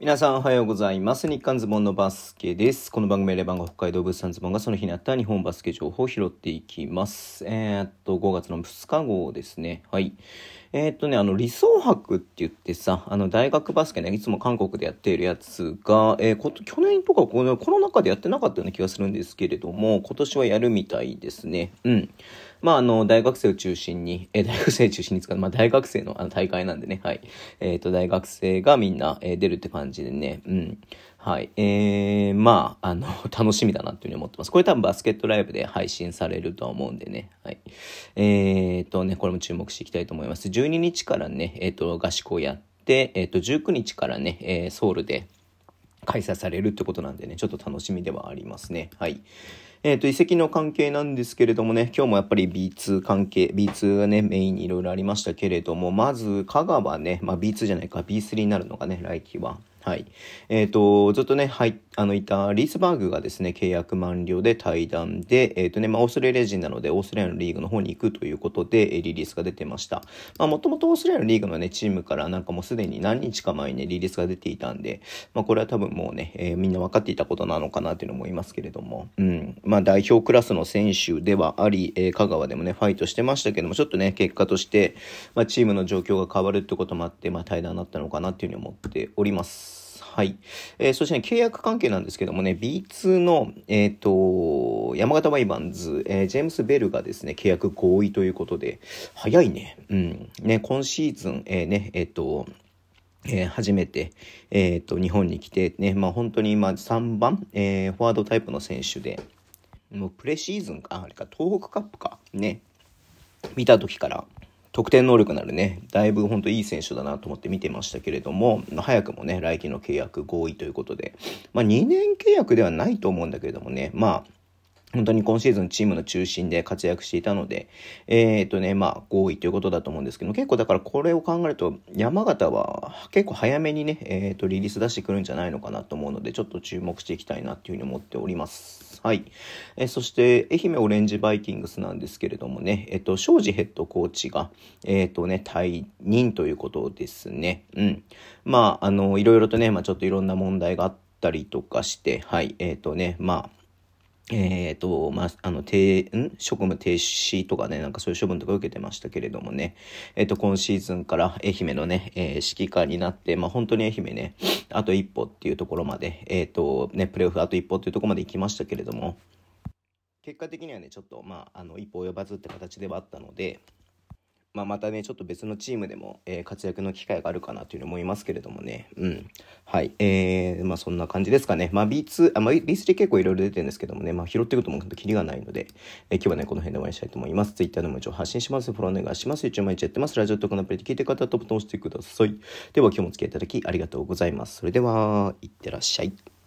皆さんおはようございます。日刊ズボンのバスケです。この番組はレバンが北海道物産ズボンがその日にあった日本バスケ情報を拾っていきます。えー、っと、5月の2日号ですね。はい。えー、っとね、あの、理想博って言ってさ、あの、大学バスケね、いつも韓国でやっているやつが、えーこと、去年とかこのコロナ禍でやってなかったような気がするんですけれども、今年はやるみたいですね。うん。まあ、あの、大学生を中心に、えー大学生中心に使う、まあ、大学生のあの大会なんでね、はい。えっ、と、大学生がみんな、えー出るって感じでね、うん。はい。えー、まあ、あの、楽しみだなっていうふうに思ってます。これ多分バスケットライブで配信されるとは思うんでね、はい。えー、とね、これも注目していきたいと思います。12日からね、えっ、と、合宿をやって、えっ、と、19日からね、えーソウルで、開催されるってことなんでね、ちょっと楽しみではありますね。はい。えっ、と、遺跡の関係なんですけれどもね、今日もやっぱり B2 関係、B2 がね、メインにいろいろありましたけれども、まず、香川ね、まあ B2 じゃないか、B3 になるのがね、来季は。はい。えっ、と、ずっとね、はい、あの、いたリースバーグがですね、契約満了で対談で、えっ、とね、まあ、オーストラリア人なので、オーストラリアのリーグの方に行くということで、えリリースが出てました。まあ、もともとオーストラリアのリーグのね、チームからなんかもうすでに何日か前にね、リリースが出ていたんで、まあ、これは多分もうね、えーみんな分かっていたことなのかなというのも思いますけれども、うん。まあ、代表クラスの選手ではあり、え香川でもね、ファイトしてましたけども、ちょっとね、結果として、まあ、チームの状況が変わるってこともあって、まあ、対談になったのかなっていうふうに思っております。はい。えーそしてね、契約関係なんですけどもね、B2 の、えっ、と、山形ワイバンズ、えージェームス・ベルがですね、契約合意ということで、早いね。うん。ね、今シーズン、えーね、えっ、と、えー初めて、えっ、と、日本に来てね、まあ本当に今3番、えーフォワードタイプの選手で、もうプレシーズンか、あれか、東北カップか、ね、見た時から得点能力のあるね、だいぶほんといい選手だなと思って見てましたけれども、早くもね、来季の契約合意ということで、まあ2年契約ではないと思うんだけれどもね、まあ、本当に今シーズンチームの中心で活躍していたので、えっ、とね、まあ、合意ということだと思うんですけど、結構だからこれを考えると、山形は結構早めにね、えっ、と、リリース出してくるんじゃないのかなと思うので、ちょっと注目していきたいなっていうふうに思っております。はい。えーそして、愛媛オレンジバイキングスなんですけれどもね、えっ、と、庄司ヘッドコーチが、えっ、とね、退任ということですね。うん。まあ、あの、いろいろとね、まあ、ちょっといろんな問題があったりとかして、はい、えっ、とね、まあ、えっ、と、まあ、あの、停、ん？職務停止とかね、なんかそういう処分とか受けてましたけれどもね、えっ、と、今シーズンから愛媛のね、えー指揮官になって、まあ、本当に愛媛ね、あと一歩っていうところまで、えっ、と、ね、プレーオフあと一歩っていうところまで行きましたけれども、結果的にはね、ちょっと、まあ、あの、一歩及ばずって形ではあったので、まあ、またね、ちょっと別のチームでも、えー活躍の機会があるかなというふうに思いますけれどもね。うん。はい。えー、まあそんな感じですかね。まあ B2、あ、まあ B3 結構いろいろ出てるんですけどもね、まあ拾っていくともうほんとキリがないので、えー今日はね、この辺で終わりにしたいと思います。Twitter でも一応発信します。フォローお願いします。YouTube 毎日やってます。ラジオとかのアプリで聞いてる方はトップと押してください。では今日もお付き合いいただきありがとうございます。それでは、いってらっしゃい。